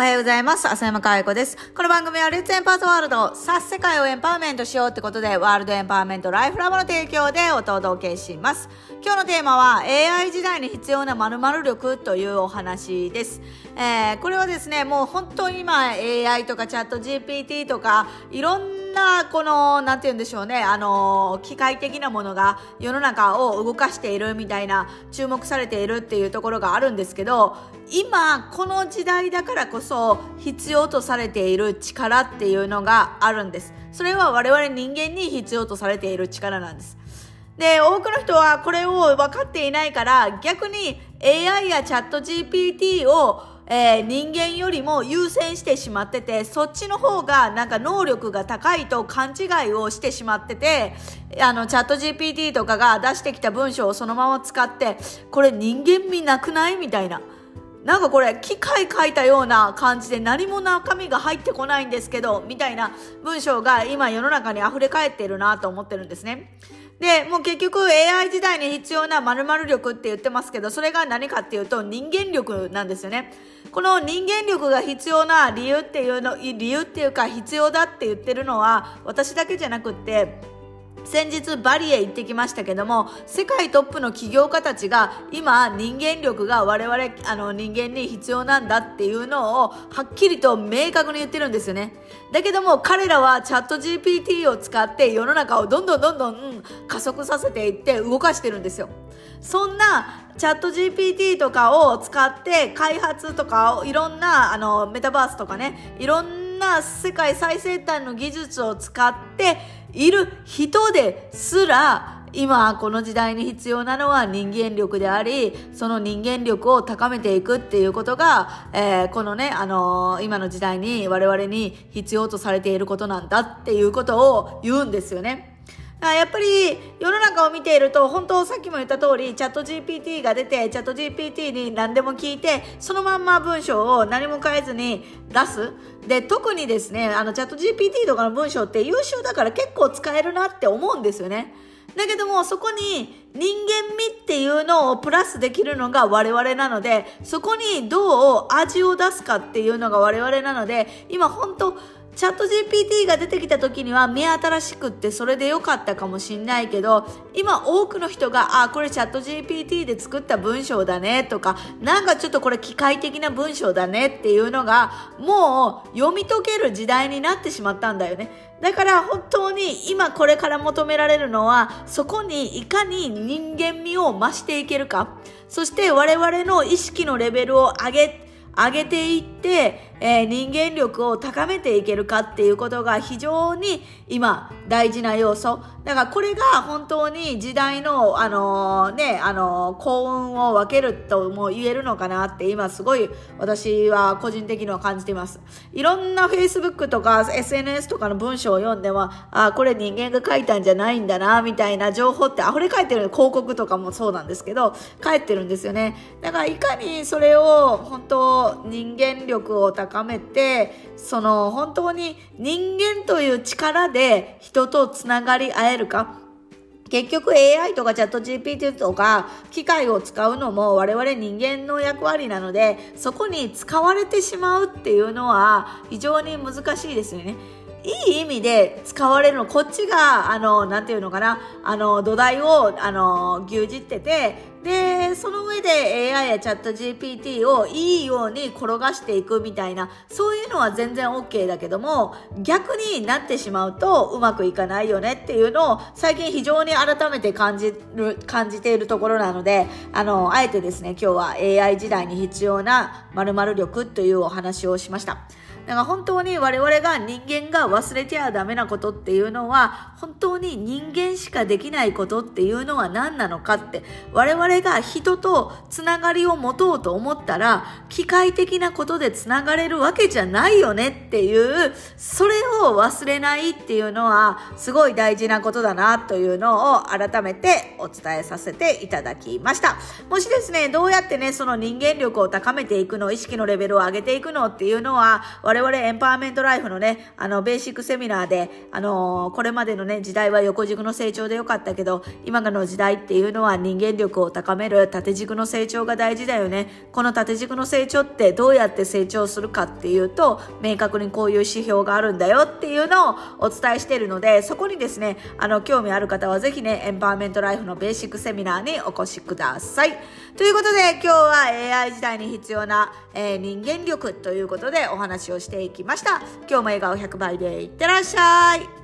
おはようございます。浅山かえ子です。この番組はレッツエンパートワールド、さあ世界をエンパワーメントしようってことで、ワールドエンパワーメントライフラボの提供でお届けします。今日のテーマは AI 時代に必要な〇〇力というお話です。えー、これはですね、もう本当に今 AI とかチャット GPT とかいろんなこの、なんて言うんでしょうね、あの、機械的なものが世の中を動かしているみたいな注目されているっていうところがあるんですけど、今この時代だからこそ必要とされている力っていうのがあるんです。それは我々人間に必要とされている力なんです。で、多くの人はこれを分かっていないから逆に AI やチャット GPT をえー、人間よりも優先してしまってて、そっちの方がなんか能力が高いと勘違いをしてしまってて、あの、チャット GPT とかが出してきた文章をそのまま使って、これ人間味なくない？みたいな。なんかこれ機械書いたような感じで何も中身が入ってこないんですけどみたいな文章が今世の中に溢れ返っているなと思ってるんですね。で、もう結局 AI 時代に必要な〇〇力って言ってますけど、それが何かっていうと人間力なんですよね。この人間力が必要な理由っていうの、理由っていうか必要だって言ってるのは私だけじゃなくって、先日バリへ行ってきましたけども世界トップの起業家たちが今人間力が我々あの人間に必要なんだっていうのをはっきりと明確に言ってるんですよね。だけども彼らはチャット GPT を使って世の中をどんどんどんどん加速させていって動かしてるんですよ。そんなチャット GPT とかを使って開発とかをいろんなあのメタバースとかねいろんな世界最先端の技術を使っている人ですら今この時代に必要なのは人間力でありその人間力を高めていくっていうことが、えー、このね、あのー、今の時代に我々に必要とされていることなんだっていうことを言うんですよね。やっぱり世の中を見ていると本当さっきも言った通りチャット GPT が出てチャット GPT に何でも聞いてそのまんま文章を何も変えずに出す。で特にですねあのチャット GPT とかの文章って優秀だから結構使えるなって思うんですよね。だけどもそこに人間味っていうのをプラスできるのが我々なのでそこにどう味を出すかっていうのが我々なので今本当チャット GPT が出てきた時には目新しくってそれで良かったかもしんないけど今多くの人があこれチャット GPT で作った文章だねとかなんかちょっとこれ機械的な文章だねっていうのがもう読み解ける時代になってしまったんだよね。だから本当に今これから求められるのはそこにいかに人間味を増していけるか。そして我々の意識のレベルを上げ上げていって、えー、人間力を高めていけるかっていうことが非常に今大事な要素。だからこれが本当に時代の、あのー、ね、あのー、幸運を分けるとも言えるのかなって今すごい私は個人的には感じています。いろんな Facebook とか SNS とかの文章を読んでも、あ、これ人間が書いたんじゃないんだな、みたいな情報って溢れ返ってる広告とかもそうなんですけど、返ってるんですよね。だからいかにそれを本当人間力を高めて、その本当に人間という力で人とつながり合えるか？結局 AI とかチャット GPT とか機械を使うのも我々人間の役割なのでそこに使われてしまうっていうのは非常に難しいですよね。いい意味で使われるの、こっちが、あの、なんていうのかな、あの、土台を、あの、牛耳ってて、で、その上で AI やチャット GPT をいいように転がしていくみたいな、そういうのは全然 OK だけども、逆になってしまうとうまくいかないよねっていうのを最近非常に改めて感じる、感じているところなので、あの、あえてですね、今日は AI 時代に必要な〇〇力というお話をしました。だから本当に我々が人間が忘れてはダメなことっていうのは、本当に人間ししかできないことっていうのは何なのかって、我々が人とつながりを持とうと思ったら、機械的なことでつながれるわけじゃないよねっていう、それを忘れないっていうのは、すごい大事なことだなというのを改めてお伝えさせていただきました。もしですね、どうやってね、その人間力を高めていくの、意識のレベルを上げていくのっていうのは、我々エンパワーメントライフのね、あの、ベーシックセミナーで、あの、これまでのね、時代は横軸の成長長でよかったけど、今の時代っていうのは人間力を高める縦軸の成長が大事だよね。この縦軸の成長ってどうやって成長するかっていうと、明確にこういう指標があるんだよっていうのをお伝えしているので、そこにですね、あの、興味ある方はぜひね、エンパワーメントライフのベーシックセミナーにお越しください。ということで、今日は AI 時代に必要な、えー、人間力ということでお話をしていきました。今日も笑顔100倍でいってらっしゃい。